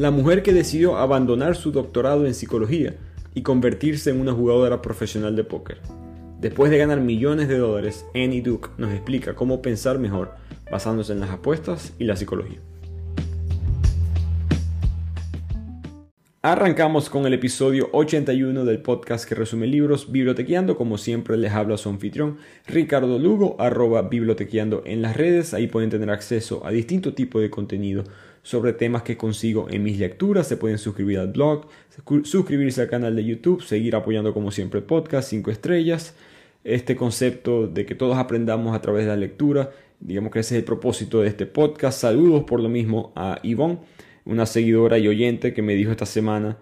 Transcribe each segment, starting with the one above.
la mujer que decidió abandonar su doctorado en psicología y convertirse en una jugadora profesional de póker. Después de ganar millones de dólares, Annie Duke nos explica cómo pensar mejor basándose en las apuestas y la psicología. Arrancamos con el episodio 81 del podcast que resume libros Bibliotequeando. Como siempre les habla su anfitrión Ricardo Lugo, arroba bibliotequeando en las redes. Ahí pueden tener acceso a distinto tipo de contenido sobre temas que consigo en mis lecturas. Se pueden suscribir al blog, suscribirse al canal de YouTube, seguir apoyando como siempre el podcast 5 estrellas. Este concepto de que todos aprendamos a través de la lectura, digamos que ese es el propósito de este podcast. Saludos por lo mismo a Ivonne una seguidora y oyente que me dijo esta semana,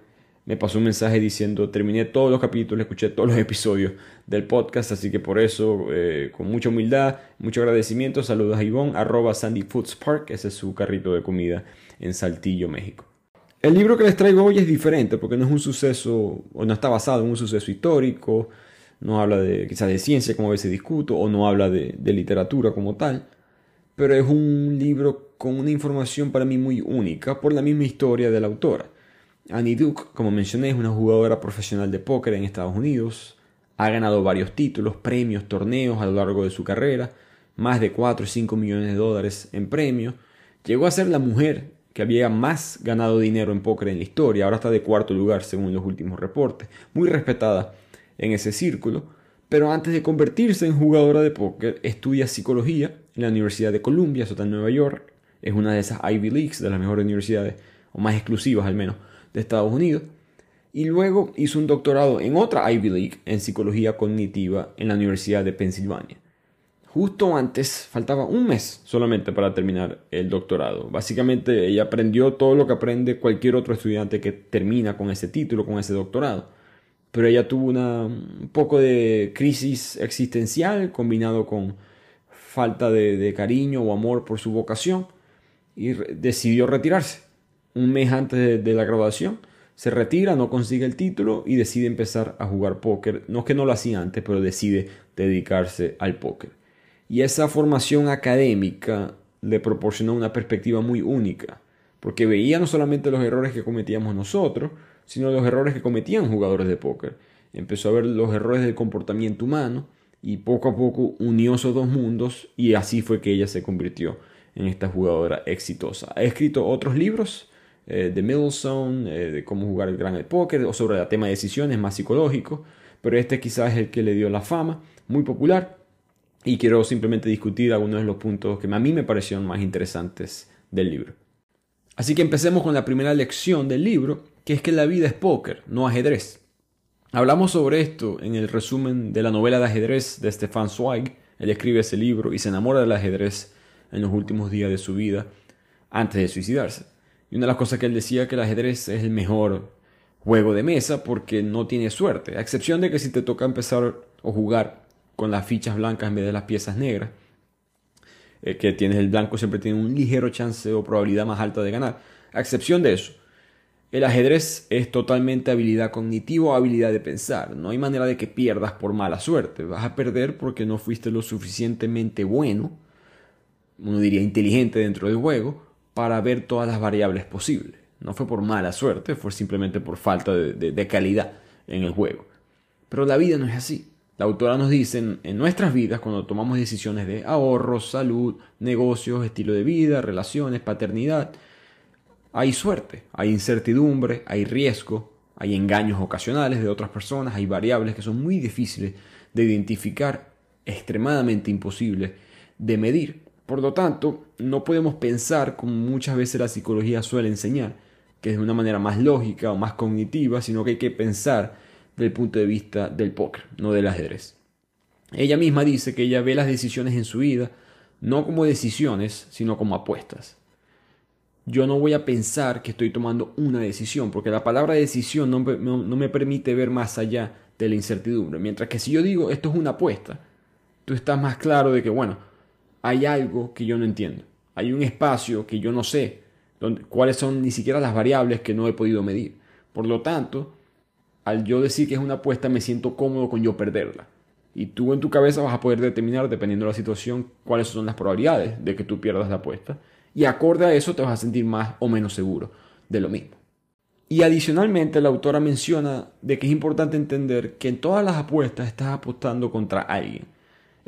me pasó un mensaje diciendo, terminé todos los capítulos, escuché todos los episodios del podcast, así que por eso, eh, con mucha humildad, mucho agradecimiento, saludos a Ivonne, arroba Sandy Foods Park, ese es su carrito de comida en Saltillo, México. El libro que les traigo hoy es diferente porque no es un suceso, o no está basado en un suceso histórico, no habla de quizás de ciencia como a veces discuto, o no habla de, de literatura como tal, pero es un libro con una información para mí muy única por la misma historia de la autora. Annie Duke, como mencioné, es una jugadora profesional de póker en Estados Unidos. Ha ganado varios títulos, premios, torneos a lo largo de su carrera, más de 4 o 5 millones de dólares en premios. Llegó a ser la mujer que había más ganado dinero en póker en la historia, ahora está de cuarto lugar según los últimos reportes, muy respetada en ese círculo, pero antes de convertirse en jugadora de póker estudia psicología en la Universidad de Columbia, eso en Nueva York, es una de esas Ivy Leagues, de las mejores universidades, o más exclusivas al menos, de Estados Unidos. Y luego hizo un doctorado en otra Ivy League, en psicología cognitiva, en la Universidad de Pensilvania. Justo antes, faltaba un mes solamente para terminar el doctorado. Básicamente ella aprendió todo lo que aprende cualquier otro estudiante que termina con ese título, con ese doctorado. Pero ella tuvo una, un poco de crisis existencial combinado con falta de cariño o amor por su vocación y decidió retirarse. Un mes antes de, la graduación se retira, no consigue el título y decide empezar a jugar póker. No es que no lo hacía antes, pero decide dedicarse al póker. Y esa formación académica le proporcionó una perspectiva muy única, porque veía no solamente los errores que cometíamos nosotros, sino los errores que cometían jugadores de póker. Empezó a ver los errores del comportamiento humano y poco a poco unió esos dos mundos y así fue que ella se convirtió en esta jugadora exitosa. Ha escrito otros libros eh, de Middlestone, eh, de cómo jugar el gran póker, o sobre el tema de decisiones más psicológico, pero este quizás es el que le dio la fama, muy popular, y quiero simplemente discutir algunos de los puntos que a mí me parecieron más interesantes del libro. Así que empecemos con la primera lección del libro, que es que la vida es póker, no ajedrez. Hablamos sobre esto en el resumen de la novela de ajedrez de Stefan Zweig. Él escribe ese libro y se enamora del ajedrez en los últimos días de su vida antes de suicidarse. Y una de las cosas que él decía que el ajedrez es el mejor juego de mesa porque no tiene suerte, a excepción de que si te toca empezar o jugar con las fichas blancas en vez de las piezas negras, eh, que tienes el blanco siempre tiene un ligero chance o probabilidad más alta de ganar. A excepción de eso, el ajedrez es totalmente habilidad cognitiva o habilidad de pensar. No hay manera de que pierdas por mala suerte. Vas a perder porque no fuiste lo suficientemente bueno uno diría inteligente dentro del juego, para ver todas las variables posibles. No fue por mala suerte, fue simplemente por falta de, calidad en el juego. Pero la vida no es así. La autora nos dice, en nuestras vidas, cuando tomamos decisiones de ahorros, salud, negocios, estilo de vida, relaciones, paternidad, hay suerte, hay incertidumbre, hay riesgo, hay engaños ocasionales de otras personas, hay variables que son muy difíciles de identificar, extremadamente imposibles de medir. Por lo tanto, no podemos pensar como muchas veces la psicología suele enseñar, que es de una manera más lógica o más cognitiva, sino que hay que pensar desde el punto de vista del póker, no del ajedrez. Ella misma dice que ella ve las decisiones en su vida no como decisiones, sino como apuestas. Yo no voy a pensar que estoy tomando una decisión, porque la palabra decisión no, no me permite ver más allá de la incertidumbre. Mientras que si yo digo esto es una apuesta, tú estás más claro de que, bueno, hay algo que yo no entiendo. Hay un espacio que yo no sé donde, cuáles son ni siquiera las variables que no he podido medir. Por lo tanto, al yo decir que es una apuesta, me siento cómodo con yo perderla. Y tú en tu cabeza vas a poder determinar, dependiendo de la situación, cuáles son las probabilidades de que tú pierdas la apuesta. Y acorde a eso te vas a sentir más o menos seguro de lo mismo. Y adicionalmente la autora menciona de que es importante entender que en todas las apuestas estás apostando contra alguien.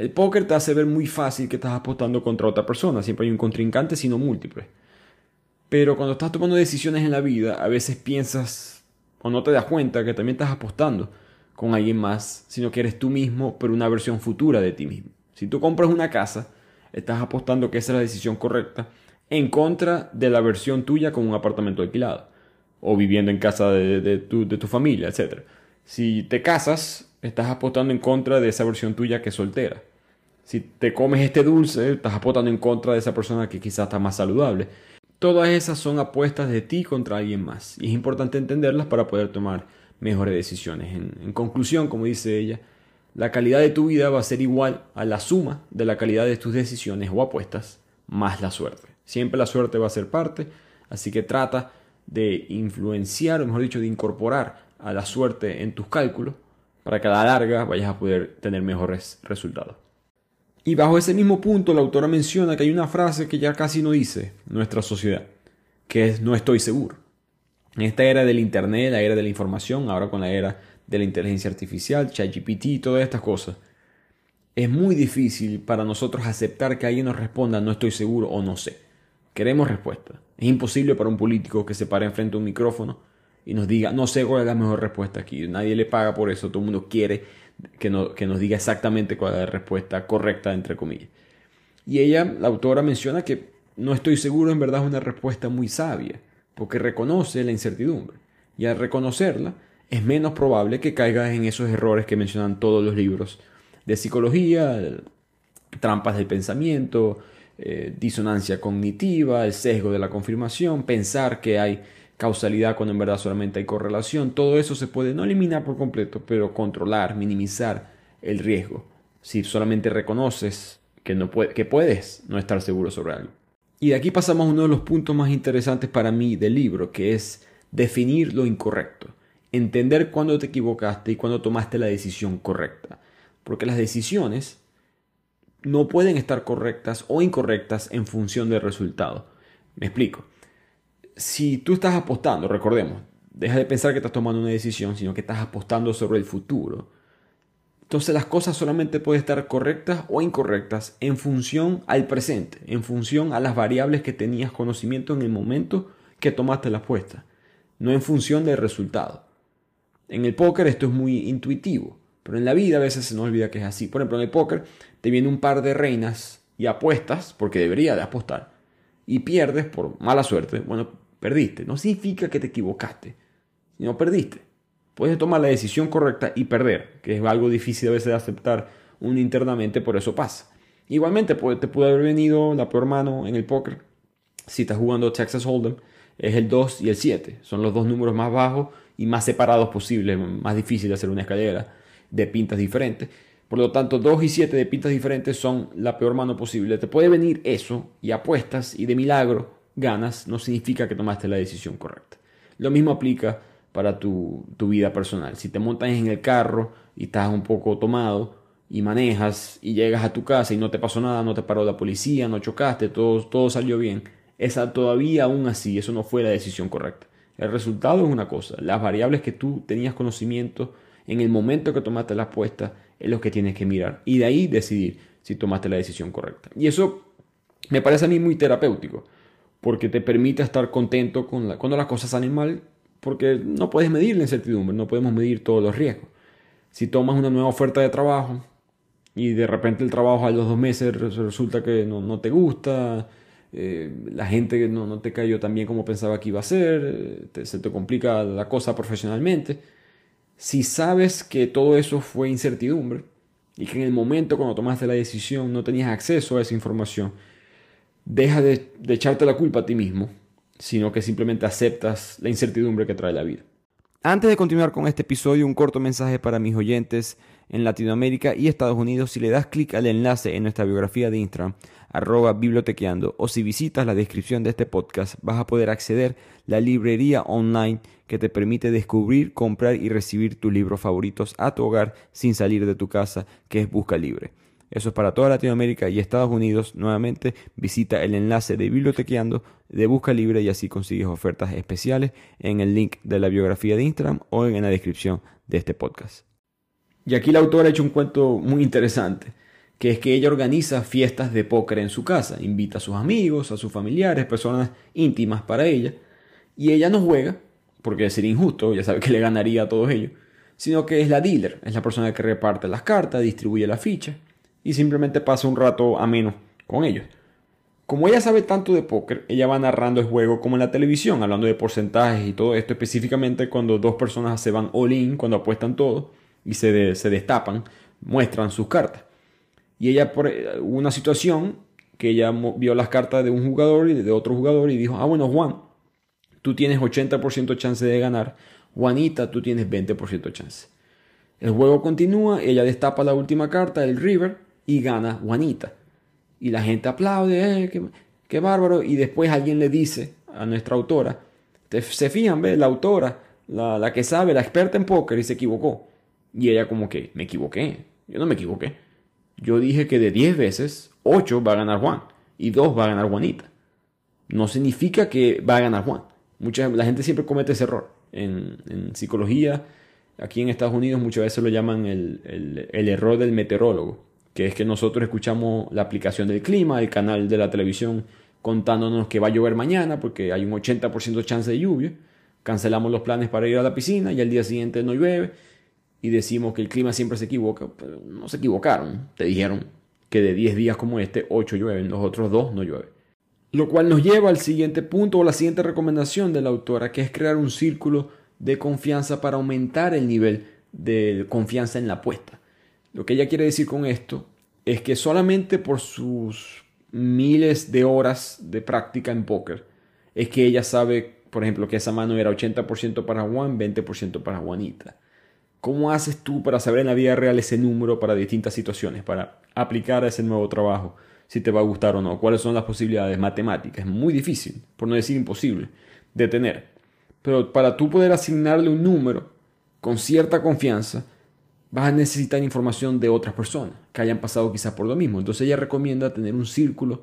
El póker te hace ver muy fácil que estás apostando contra otra persona, siempre hay un contrincante, sino múltiples. Pero cuando estás tomando decisiones en la vida, a veces piensas o no te das cuenta que también estás apostando con alguien más, sino que eres tú mismo, pero una versión futura de ti mismo. Si tú compras una casa, estás apostando que esa es la decisión correcta en contra de la versión tuya con un apartamento alquilado o viviendo en casa de, tu, de tu familia, etc. Si te casas, estás apostando en contra de esa versión tuya que es soltera. Si te comes este dulce, estás apostando en contra de esa persona que quizás está más saludable. Todas esas son apuestas de ti contra alguien más. Y es importante entenderlas para poder tomar mejores decisiones. En, en, conclusión, como dice ella, la calidad de tu vida va a ser igual a la suma de la calidad de tus decisiones o apuestas más la suerte. Siempre la suerte va a ser parte, así que trata de influenciar, o mejor dicho, de incorporar a la suerte en tus cálculos para que a la larga vayas a poder tener mejores resultados. Y bajo ese mismo punto la autora menciona que hay una frase que ya casi no dice nuestra sociedad, que es no estoy seguro. En esta era del Internet, la era de la información, ahora con la era de la inteligencia artificial, ChatGPT y todas estas cosas, es muy difícil para nosotros aceptar que alguien nos responda no estoy seguro o no sé. Queremos respuesta. Es imposible para un político que se pare enfrente a un micrófono y nos diga, no sé cuál es la mejor respuesta aquí. Nadie le paga por eso, todo el mundo quiere que, que nos diga exactamente cuál es la respuesta correcta, entre comillas. Y ella, la autora, menciona que no estoy seguro, en verdad es una respuesta muy sabia, porque reconoce la incertidumbre. Y al reconocerla, es menos probable que caigas en esos errores que mencionan todos los libros de psicología, trampas del pensamiento, eh, disonancia cognitiva, el sesgo de la confirmación, pensar que hay causalidad cuando en verdad solamente hay correlación, todo eso se puede no eliminar por completo, pero controlar, minimizar el riesgo, si solamente reconoces que, no que puedes no estar seguro sobre algo. Y de aquí pasamos a uno de los puntos más interesantes para mí del libro, que es definir lo incorrecto, entender cuándo te equivocaste y cuándo tomaste la decisión correcta, porque las decisiones no pueden estar correctas o incorrectas en función del resultado. Me explico. Si tú estás apostando, recordemos, deja de pensar que estás tomando una decisión, sino que estás apostando sobre el futuro. Entonces las cosas solamente pueden estar correctas o incorrectas en función al presente, en función a las variables que tenías conocimiento en el momento que tomaste la apuesta, no en función del resultado. En el póker esto es muy intuitivo. Pero en la vida a veces se nos olvida que es así. Por ejemplo, en el póker te viene un par de reinas y apuestas, porque debería de apostar, y pierdes por mala suerte. Bueno, perdiste. No significa que te equivocaste, sino perdiste. Puedes tomar la decisión correcta y perder, que es algo difícil a veces de aceptar un internamente, por eso pasa. Igualmente te puede haber venido la peor mano en el póker si estás jugando Texas Hold'em, es el 2 y el 7. Son los dos números más bajos y más separados posibles, más difícil de hacer una escalera de pintas diferentes. Por lo tanto, 2 y 7 de pintas diferentes son la peor mano posible. Te puede venir eso y apuestas y de milagro ganas, no significa que tomaste la decisión correcta. Lo mismo aplica para tu, vida personal. Si te montas en el carro y estás un poco tomado y manejas y llegas a tu casa y no te pasó nada, no te paró la policía, no chocaste, todo, todo salió bien, esa todavía aún así, eso no fue la decisión correcta. El resultado es una cosa, las variables que tú tenías conocimiento en el momento que tomaste la apuesta es lo que tienes que mirar y de ahí decidir si tomaste la decisión correcta. Y eso me parece a mí muy terapéutico porque te permite estar contento con cuando las cosas salen mal porque no puedes medir la incertidumbre, no podemos medir todos los riesgos. Si tomas una nueva oferta de trabajo y de repente el trabajo a los dos meses resulta que no, te gusta, eh, la gente no, no te cayó tan bien como pensaba que iba a ser, se te complica la cosa profesionalmente, si sabes que todo eso fue incertidumbre y que en el momento cuando tomaste la decisión no tenías acceso a esa información, deja de, echarte la culpa a ti mismo, sino que simplemente aceptas la incertidumbre que trae la vida. Antes de continuar con este episodio, un corto mensaje para mis oyentes en Latinoamérica y Estados Unidos. Si le das clic al enlace en nuestra biografía de Instagram, arroba bibliotequeando, o si visitas la descripción de este podcast, vas a poder acceder a la librería online que te permite descubrir, comprar y recibir tus libros favoritos a tu hogar sin salir de tu casa, que es Busca Libre. Eso es para toda Latinoamérica y Estados Unidos. Nuevamente visita el enlace de Bibliotequeando de Busca Libre y así consigues ofertas especiales en el link de la biografía de Instagram o en la descripción de este podcast. Y aquí la autora ha hecho un cuento muy interesante, que es que ella organiza fiestas de póker en su casa, invita a sus amigos, a sus familiares, personas íntimas para ella, y ella no juega, porque sería injusto, ya sabe que le ganaría a todos ellos, sino que es la dealer, es la persona que reparte las cartas, distribuye la ficha y simplemente pasa un rato ameno con ellos. Como ella sabe tanto de póker, ella va narrando el juego como en la televisión, hablando de porcentajes y todo esto, específicamente cuando dos personas se van all in, cuando apuestan todo y se, destapan, muestran sus cartas. Y ella, por eh, una situación que ella vio las cartas de un jugador y de otro jugador y dijo, ah, bueno, Juan, tú tienes 80% chance de ganar, Juanita, tú tienes 20% chance. El juego continúa, ella destapa la última carta, el River, y gana Juanita. Y la gente aplaude, eh, qué, bárbaro. Y después alguien le dice a nuestra autora, se fijan, ve, la autora, la, la, que sabe, la experta en póker, y se equivocó. Y ella como que, me equivoqué. Yo no me equivoqué. Yo dije que de 10 veces, 8 va a ganar Juan y 2 va a ganar Juanita. No significa que va a ganar Juan. Mucha, la gente siempre comete ese error. En, psicología, aquí en Estados Unidos muchas veces lo llaman el, el error del meteorólogo que es que nosotros escuchamos la aplicación del clima, el canal de la televisión contándonos que va a llover mañana porque hay un 80% de chance de lluvia, cancelamos los planes para ir a la piscina y al día siguiente no llueve y decimos que el clima siempre se equivoca, no se equivocaron, te dijeron que de 10 días como este, 8 llueven, los otros 2 no llueve. Lo cual nos lleva al siguiente punto o la siguiente recomendación de la autora, que es crear un círculo de confianza para aumentar el nivel de confianza en la apuesta. Lo que ella quiere decir con esto es que solamente por sus miles de horas de práctica en póker es que ella sabe, por ejemplo, que esa mano era 80% para Juan, 20% para Juanita. ¿Cómo haces tú para saber en la vida real ese número para distintas situaciones, para aplicar a ese nuevo trabajo, si te va a gustar o no? ¿Cuáles son las posibilidades matemáticas? Es muy difícil, por no decir imposible, de tener. Pero para tú poder asignarle un número con cierta confianza, vas a necesitar información de otras personas que hayan pasado quizás por lo mismo. Entonces ella recomienda tener un círculo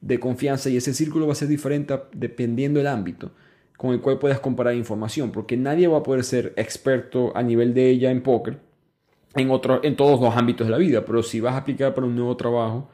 de confianza y ese círculo va a ser diferente dependiendo del ámbito con el cual puedas comparar información, porque nadie va a poder ser experto a nivel de ella en póker en, otro, en todos los ámbitos de la vida, pero si vas a aplicar para un nuevo trabajo,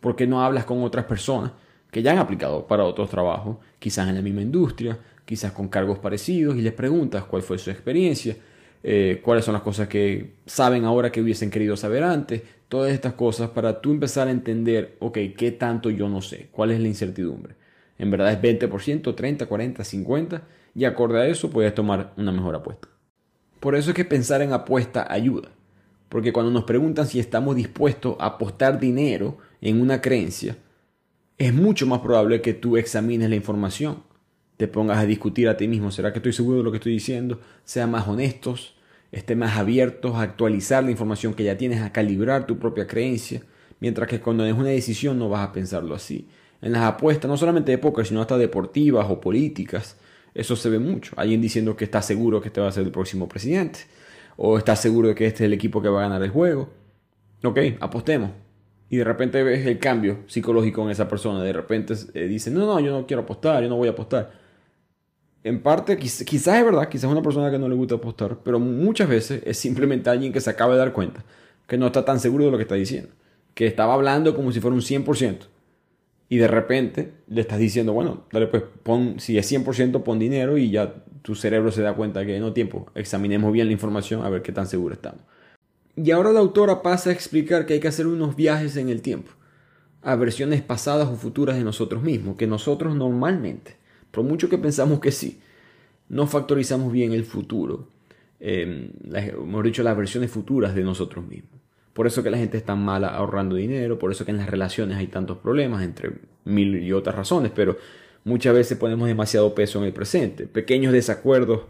¿por qué no hablas con otras personas que ya han aplicado para otros trabajos, quizás en la misma industria, quizás con cargos parecidos, y les preguntas cuál fue su experiencia? Eh, cuáles son las cosas que saben ahora que hubiesen querido saber antes, todas estas cosas para tú empezar a entender, ok, ¿qué tanto yo no sé? ¿Cuál es la incertidumbre? ¿En verdad es 20%, 30, 40, 50? Y acorde a eso puedes tomar una mejor apuesta. Por eso es que pensar en apuesta ayuda. Porque cuando nos preguntan si estamos dispuestos a apostar dinero en una creencia, es mucho más probable que tú examines la información te pongas a discutir a ti mismo, ¿será que estoy seguro de lo que estoy diciendo? Sean más honestos, estén más abiertos a actualizar la información que ya tienes, a calibrar tu propia creencia, mientras que cuando es una decisión no vas a pensarlo así. En las apuestas, no solamente de póker, sino hasta deportivas o políticas, eso se ve mucho. Alguien diciendo que está seguro que este va a ser el próximo presidente, o está seguro de que este es el equipo que va a ganar el juego. Ok, apostemos. Y de repente ves el cambio psicológico en esa persona. De repente eh, dice, no, no, yo no quiero apostar, yo no voy a apostar en parte, quizás es verdad, quizás es una persona que no le gusta apostar, pero muchas veces es simplemente alguien que se acaba de dar cuenta que no está tan seguro de lo que está diciendo, que estaba hablando como si fuera un 100%, y de repente le estás diciendo, bueno, dale pues, pon, si es 100%, pon dinero y ya tu cerebro se da cuenta que no tiempo, examinemos bien la información a ver qué tan seguro estamos. Y ahora la autora pasa a explicar que hay que hacer unos viajes en el tiempo, a versiones pasadas o futuras de nosotros mismos, que nosotros normalmente por mucho que pensamos que sí, no factorizamos bien el futuro, eh, hemos dicho, las versiones futuras de nosotros mismos. Por eso que la gente está mala ahorrando dinero, por eso que en las relaciones hay tantos problemas, entre mil y otras razones, pero muchas veces ponemos demasiado peso en el presente. Pequeños desacuerdos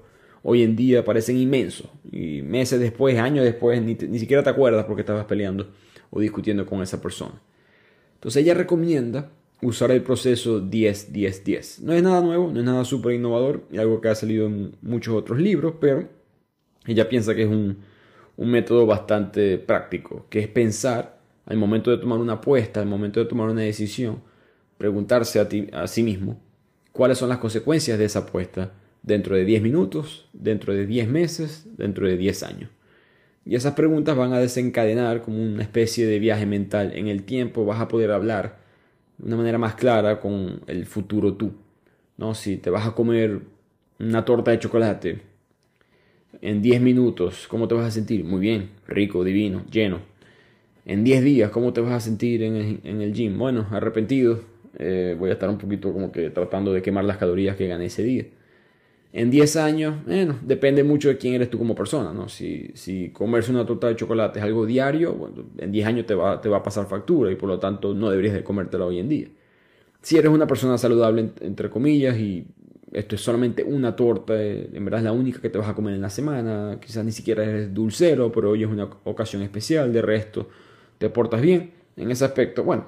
hoy en día parecen inmensos y meses después, años después, ni, ni siquiera te acuerdas porque estabas peleando o discutiendo con esa persona. Entonces ella recomienda usar el proceso 10-10-10. No es nada nuevo, no es nada súper innovador, y algo que ha salido en muchos otros libros, pero ella piensa que es un, método bastante práctico, que es pensar al momento de tomar una apuesta, al momento de tomar una decisión, preguntarse a, ti, a sí mismo cuáles son las consecuencias de esa apuesta dentro de 10 minutos, dentro de 10 meses, dentro de 10 años. Y esas preguntas van a desencadenar como una especie de viaje mental en el tiempo, vas a poder hablar una manera más clara con el futuro tú. ¿no? Si te vas a comer una torta de chocolate en 10 minutos, ¿cómo te vas a sentir? Muy bien, rico, divino, lleno. En 10 días, ¿cómo te vas a sentir en el, gym? Bueno, arrepentido. Eh, voy a estar un poquito como que tratando de quemar las calorías que gané ese día. En 10 años, bueno, depende mucho de quién eres tú como persona, ¿no? Si, si comerse una torta de chocolate es algo diario, bueno, en 10 años te va, te va a pasar factura y por lo tanto no deberías de comértela hoy en día. Si eres una persona saludable, entre comillas, y esto es solamente una torta, eh, en verdad es la única que te vas a comer en la semana, quizás ni siquiera eres dulcero, pero hoy es una ocasión especial, de resto te portas bien en ese aspecto, bueno,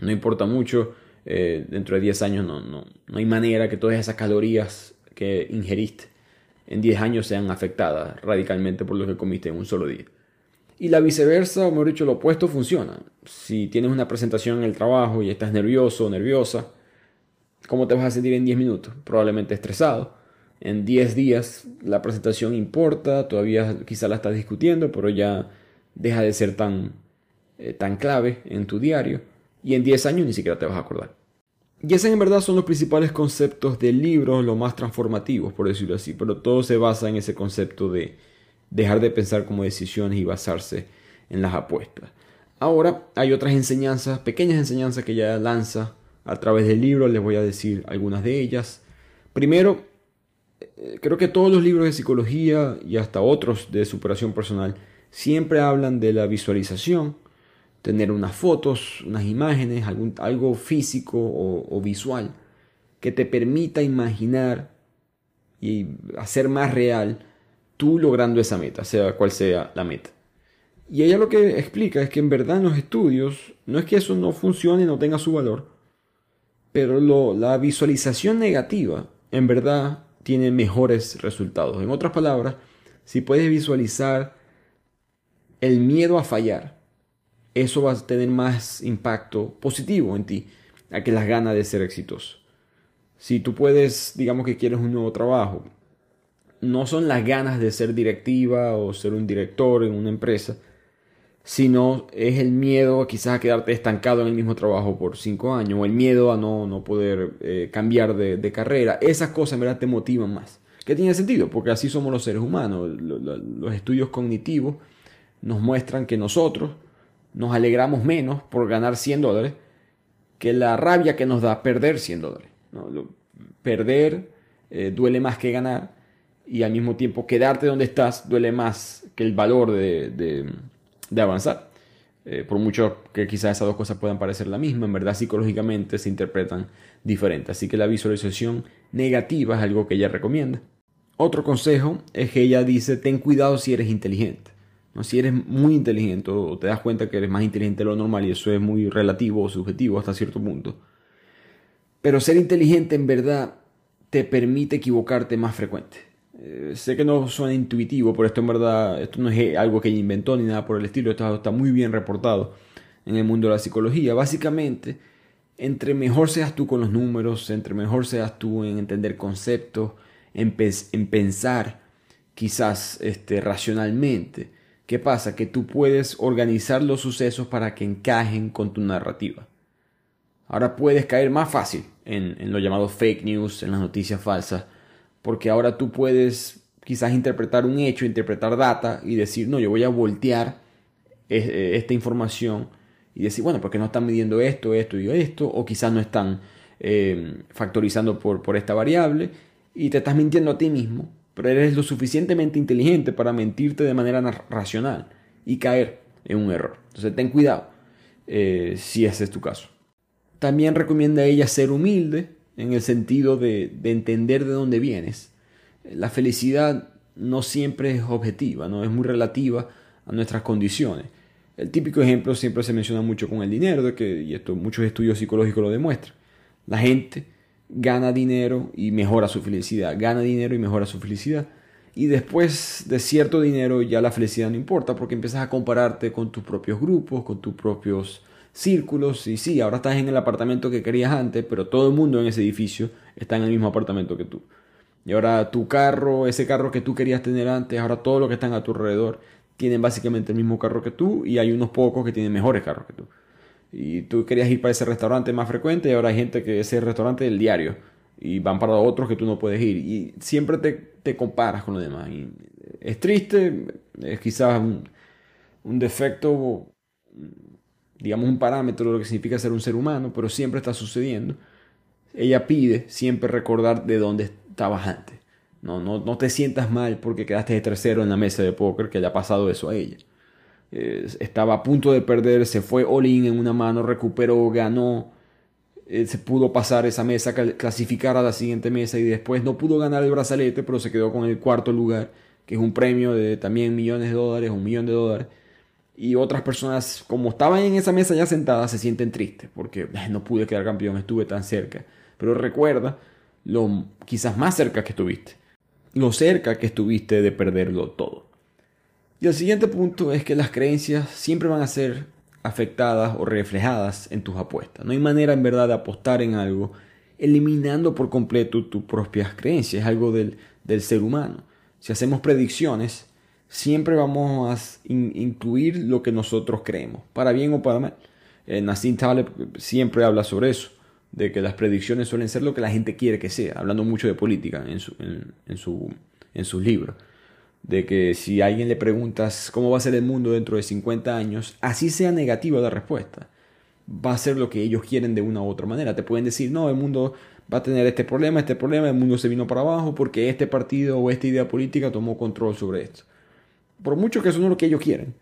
no importa mucho, eh, dentro de 10 años no, no, no hay manera que todas esas calorías que ingeriste en 10 años sean afectadas radicalmente por lo que comiste en un solo día. Y la viceversa, o mejor dicho, lo opuesto funciona. Si tienes una presentación en el trabajo y estás nervioso o nerviosa, ¿cómo te vas a sentir en 10 minutos? Probablemente estresado. En 10 días la presentación importa, todavía quizá la estás discutiendo, pero ya deja de ser tan, eh, tan clave en tu diario. Y en 10 años ni siquiera te vas a acordar. Y esos en verdad son los principales conceptos del libro, los más transformativos, por decirlo así, pero todo se basa en ese concepto de dejar de pensar como decisiones y basarse en las apuestas. Ahora hay otras enseñanzas, pequeñas enseñanzas que ya lanza a través del libro, les voy a decir algunas de ellas. Primero, eh, creo que todos los libros de psicología y hasta otros de superación personal siempre hablan de la visualización, tener unas fotos, unas imágenes, algún, algo físico o, visual que te permita imaginar y hacer más real tú logrando esa meta, sea cual sea la meta. Y ella lo que explica es que en verdad en los estudios no es que eso no funcione, no tenga su valor, pero la visualización negativa en verdad tiene mejores resultados. En otras palabras, si puedes visualizar el miedo a fallar, eso va a tener más impacto positivo en ti a que las ganas de ser exitoso. Si tú puedes, digamos que quieres un nuevo trabajo, no son las ganas de ser directiva o ser un director en una empresa, sino es el miedo quizás a quedarte estancado en el mismo trabajo por cinco años, o el miedo a no, no poder eh, cambiar de, carrera. Esas cosas en verdad te motivan más. ¿Qué tiene sentido? Porque así somos los seres humanos. Los estudios cognitivos nos muestran que nosotros nos alegramos menos por ganar 100 dólares que la rabia que nos da perder 100 dólares. Perder eh, duele más que ganar y al mismo tiempo quedarte donde estás duele más que el valor de, avanzar. Eh, por mucho que quizás esas dos cosas puedan parecer la misma, en verdad psicológicamente se interpretan diferentes. Así que la visualización negativa es algo que ella recomienda. Otro consejo es que ella dice, ten cuidado si eres inteligente. Si eres muy inteligente o te das cuenta que eres más inteligente de lo normal y eso es muy relativo o subjetivo hasta cierto punto. Pero ser inteligente en verdad te permite equivocarte más frecuente. Eh, sé que no suena intuitivo, pero esto en verdad, esto no es algo que ella inventó ni nada por el estilo, esto está muy bien reportado en el mundo de la psicología. Básicamente, entre mejor seas tú con los números, entre mejor seas tú en entender conceptos, en, en pensar quizás este, racionalmente, ¿Qué pasa? Que tú puedes organizar los sucesos para que encajen con tu narrativa. Ahora puedes caer más fácil en, lo llamado fake news, en las noticias falsas, porque ahora tú puedes quizás interpretar un hecho, interpretar data y decir, no, yo voy a voltear eh, esta información y decir, bueno, porque no están midiendo esto, esto y esto, o quizás no están eh, factorizando por, por esta variable y te estás mintiendo a ti mismo pero eres lo suficientemente inteligente para mentirte de manera racional y caer en un error. Entonces ten cuidado eh, si ese es tu caso. También recomienda a ella ser humilde en el sentido de, entender de dónde vienes. La felicidad no siempre es objetiva, no es muy relativa a nuestras condiciones. El típico ejemplo siempre se menciona mucho con el dinero, de que, y esto muchos estudios psicológicos lo demuestran. La gente gana dinero y mejora su felicidad, gana dinero y mejora su felicidad. Y después de cierto dinero ya la felicidad no importa porque empiezas a compararte con tus propios grupos, con tus propios círculos. Y sí, ahora estás en el apartamento que querías antes, pero todo el mundo en ese edificio está en el mismo apartamento que tú. Y ahora tu carro, ese carro que tú querías tener antes, ahora todo lo que están a tu alrededor tienen básicamente el mismo carro que tú y hay unos pocos que tienen mejores carros que tú. Y tú querías ir para ese restaurante más frecuente y ahora hay gente que ese restaurante del diario y van para otros que tú no puedes ir. Y siempre te, te comparas con los demás. Es triste, es quizás un, un, defecto, digamos un parámetro de lo que significa ser un ser humano, pero siempre está sucediendo. Ella pide siempre recordar de dónde estabas antes. No, no, no te sientas mal porque quedaste de tercero en la mesa de póker que haya pasado eso a ella. Estaba a punto de perder, se fue all in en una mano, recuperó, ganó eh, se pudo pasar esa mesa, clasificar a la siguiente mesa y después no pudo ganar el brazalete, pero se quedó con el cuarto lugar, que es un premio de también millones de dólares, un millón de dólares. Y otras personas, como estaban en esa mesa ya sentadas, se sienten tristes porque no pude quedar campeón, estuve tan cerca. Pero recuerda lo quizás más cerca que estuviste, lo cerca que estuviste de perderlo todo. Y el siguiente punto es que las creencias siempre van a ser afectadas o reflejadas en tus apuestas. No hay manera en verdad de apostar en algo eliminando por completo tus propias creencias. Es algo del, ser humano. Si hacemos predicciones, siempre vamos a incluir lo que nosotros creemos, para bien o para mal. Eh, Nassim Taleb siempre habla sobre eso, de que las predicciones suelen ser lo que la gente quiere que sea, hablando mucho de política en, su, en, su, en sus libros de que si alguien le preguntas cómo va a ser el mundo dentro de 50 años, así sea negativa la respuesta, va a ser lo que ellos quieren de una u otra manera. Te pueden decir, no, el mundo va a tener este problema, este problema, el mundo se vino para abajo porque este partido o esta idea política tomó control sobre esto. Por mucho que eso no es lo que ellos quieren,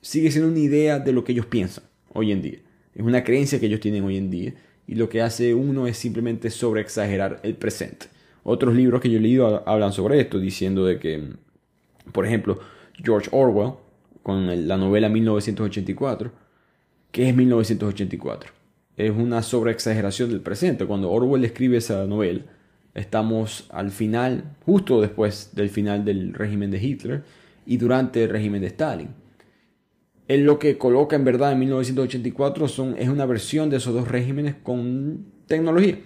sigue siendo una idea de lo que ellos piensan hoy en día. Es una creencia que ellos tienen hoy en día y lo que hace uno es simplemente sobreexagerar el presente. Otros libros que yo he leído hablan sobre esto, diciendo de que por ejemplo, George Orwell, con la novela 1984. ¿Qué es 1984? Es una sobreexageración del presente. Cuando Orwell escribe esa novela, estamos al final, justo después del final del régimen de Hitler y durante el régimen de Stalin. Él lo que coloca en verdad en 1984 son, es una versión de esos dos regímenes con tecnología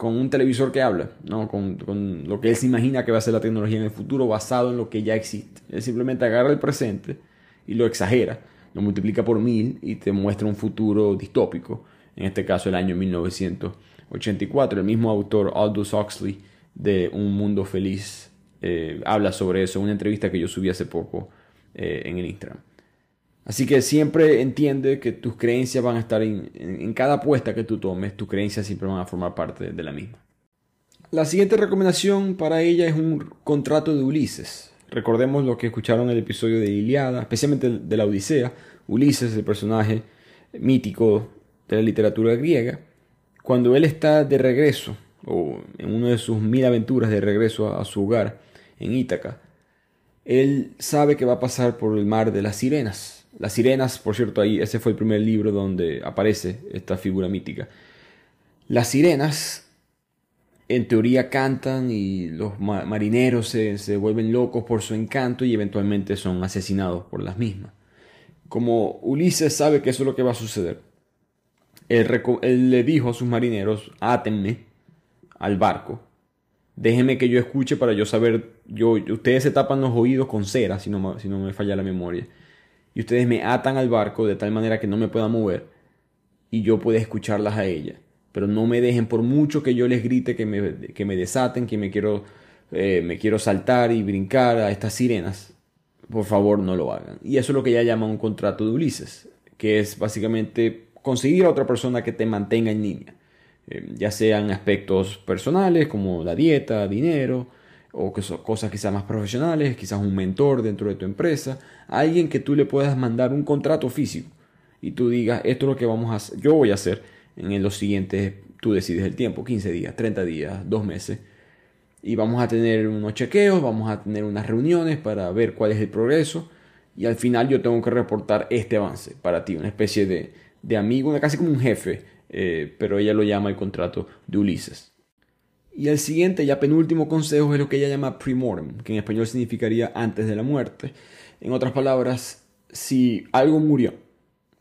con un televisor que habla, ¿no? Con, lo que él se imagina que va a ser la tecnología en el futuro basado en lo que ya existe. Él simplemente agarra el presente y lo exagera, lo multiplica por mil y te muestra un futuro distópico, en este caso el año 1984. El mismo autor Aldous Huxley de Un Mundo Feliz eh, habla sobre eso en una entrevista que yo subí hace poco eh, en el Instagram. Así que siempre entiende que tus creencias van a estar en, cada apuesta que tú tomes, tus creencias siempre van a formar parte de la misma. La siguiente recomendación para ella es un contrato de Ulises. Recordemos lo que escucharon en el episodio de Iliada, especialmente de la Odisea. Ulises, el personaje mítico de la literatura griega, cuando él está de regreso, o en una de sus mil aventuras de regreso a su hogar en Ítaca, él sabe que va a pasar por el mar de las sirenas, las sirenas, por cierto, ahí ese fue el primer libro donde aparece esta figura mítica. Las sirenas, en teoría, cantan y los marineros se, vuelven locos por su encanto y eventualmente son asesinados por las mismas. Como Ulises sabe que eso es lo que va a suceder, él, le dijo a sus marineros, átenme al barco, déjenme que yo escuche para yo saber, yo, ustedes se tapan los oídos con cera, si no, si no me falla la memoria y ustedes me atan al barco de tal manera que no me pueda mover y yo pueda escucharlas a ellas. Pero no me dejen por mucho que yo les grite que me, que me desaten, que me quiero, eh, me quiero saltar y brincar a estas sirenas. Por favor, no lo hagan. Y eso es lo que ella llama un contrato de Ulises, que es básicamente conseguir a otra persona que te mantenga en línea. Eh, ya sean aspectos personales como la dieta, dinero, o que son cosas quizás más profesionales, quizás un mentor dentro de tu empresa, alguien que tú le puedas mandar un contrato físico y tú digas, esto es lo que vamos a hacer, yo voy a hacer en los siguientes, tú decides el tiempo, 15 días, 30 días, 2 meses, y vamos a tener unos chequeos, vamos a tener unas reuniones para ver cuál es el progreso, y al final yo tengo que reportar este avance para ti, una especie de, de amigo, casi como un jefe, eh, pero ella lo llama el contrato de Ulises. Y el siguiente, ya penúltimo consejo, es lo que ella llama premortem, que en español significaría antes de la muerte. En otras palabras, si algo murió,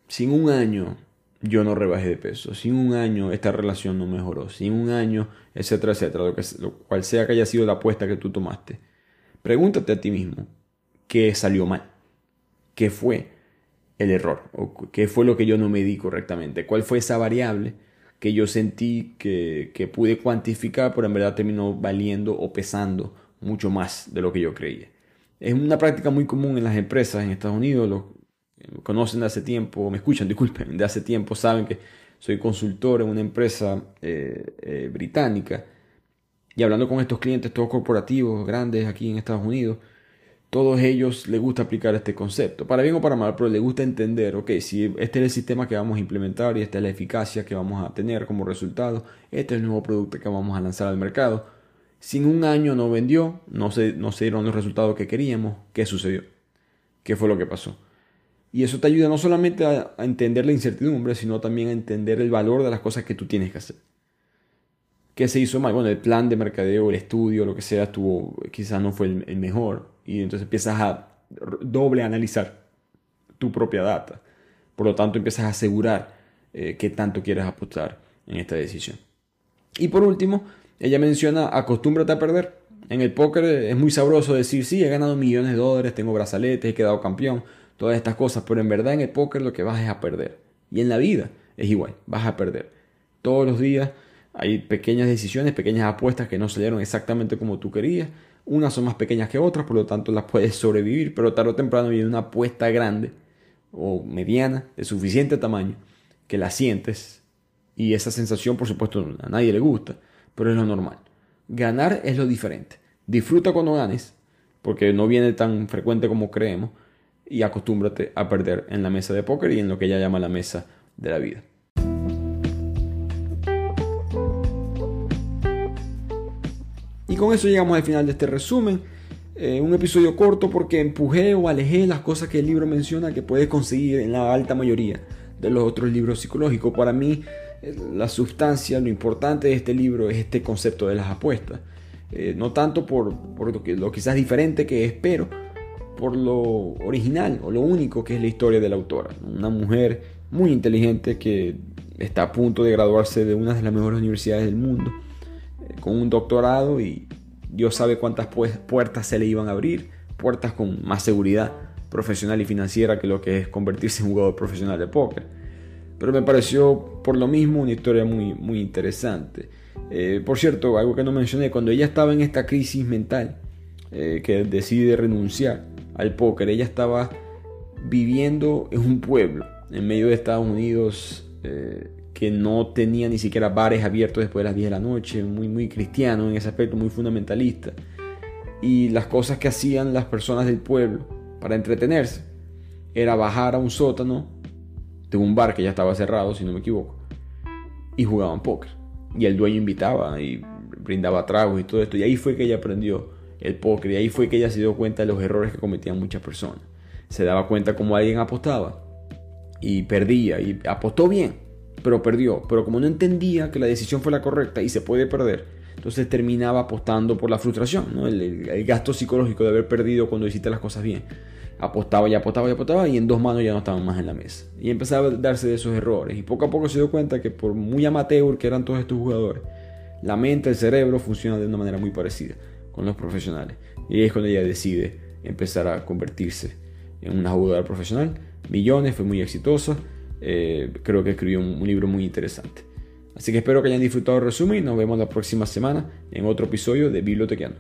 sin un año yo no rebajé de peso, sin un año esta relación no mejoró, sin un año, etcétera, etcétera, lo, que, lo cual sea que haya sido la apuesta que tú tomaste. Pregúntate a ti mismo, ¿qué salió mal? ¿Qué fue el error? ¿O ¿Qué fue lo que yo no medí correctamente? ¿Cuál fue esa variable que yo sentí que, que pude cuantificar, pero en verdad terminó valiendo o pesando mucho más de lo que yo creía? Es una práctica muy común en las empresas en Estados Unidos. Los, conocen de hace tiempo, me escuchan, disculpen, de hace tiempo, saben que soy consultor en una empresa eh, eh, británica y hablando con estos clientes, todos corporativos, grandes aquí en Estados Unidos, todos ellos les gusta aplicar este concepto, para bien o para mal, pero les gusta entender, ok, si este es el sistema que vamos a implementar y esta es la eficacia que vamos a tener como resultado, este es el nuevo producto que vamos a lanzar al mercado. Si en un año no vendió, no se, no se dieron los resultados que queríamos, ¿qué sucedió? ¿Qué fue lo que pasó? Y eso te ayuda no solamente a, entender la incertidumbre, sino también a entender el valor de las cosas que tú tienes que hacer. ¿Qué se hizo mal? Bueno, el plan de mercadeo, el estudio, lo que sea, estuvo, quizás no fue el, mejor. Y entonces empiezas a doble analizar tu propia data. Por lo tanto, empiezas a asegurar eh, qué tanto quieres apostar en esta decisión. Y por último, ella menciona acostúmbrate a perder. En el póker es muy sabroso decir, sí, he ganado millones de dólares, tengo brazaletes, he quedado campeón todas estas cosas, pero en verdad en el póker lo que vas es a perder. Y en la vida es igual, vas a perder. Todos los días hay pequeñas decisiones, pequeñas apuestas que no salieron exactamente como tú querías. Unas son más pequeñas que otras, por lo tanto las puedes sobrevivir, pero tarde o temprano viene una apuesta grande o mediana, de suficiente tamaño, que la sientes. Y esa sensación, por supuesto, a nadie le gusta, pero es lo normal. Ganar es lo diferente. Disfruta cuando ganes, porque no viene tan frecuente como creemos y acostúmbrate a perder en la mesa de póker y en lo que ella llama la mesa de la vida. Y con eso llegamos al final de este resumen. Eh, un episodio corto porque empujé o alejé las cosas que el libro menciona que puedes conseguir en la alta mayoría de los otros libros psicológicos. Para mí, eh, la sustancia, lo importante de este libro es este concepto de las apuestas. Eh, no tanto por, lo, que, lo quizás diferente que espero, por lo original o lo único que es la historia de la autora. Una mujer muy inteligente que está a punto de graduarse de una de las mejores universidades del mundo, con un doctorado y Dios sabe cuántas puertas se le iban a abrir, puertas con más seguridad profesional y financiera que lo que es convertirse en jugador profesional de póker. Pero me pareció por lo mismo una historia muy, muy interesante. Eh, por cierto, algo que no mencioné, cuando ella estaba en esta crisis mental, eh, que decide renunciar, al póker. Ella estaba viviendo en un pueblo en medio de Estados Unidos eh, que no tenía ni siquiera bares abiertos después de las 10 de la noche, muy, muy cristiano en ese aspecto, muy fundamentalista. Y las cosas que hacían las personas del pueblo para entretenerse era bajar a un sótano de un bar que ya estaba cerrado, si no me equivoco, y jugaban póker. Y el dueño invitaba y brindaba tragos y todo esto. Y ahí fue que ella aprendió el póker. Y ahí fue que ella se dio cuenta de los errores que cometían muchas personas. Se daba cuenta como alguien apostaba y perdía. Y apostó bien, pero perdió. Pero como no entendía que la decisión fue la correcta y se puede perder, entonces terminaba apostando por la frustración, el, gasto psicológico de haber perdido cuando hiciste las cosas bien. Apostaba y apostaba y apostaba y en dos manos ya no estaban más en la mesa. Y empezaba a darse de esos errores. Y poco a poco se dio cuenta que por muy amateur que eran todos estos jugadores, la mente, el cerebro funciona de una manera muy parecida con los profesionales. Y es cuando ella decide empezar a convertirse en una jugadora profesional. Millones, fue muy exitosa. Eh, creo que escribió un, libro muy interesante. Así que espero que hayan disfrutado el resumen y nos vemos la próxima semana en otro episodio de Bibliotequiano.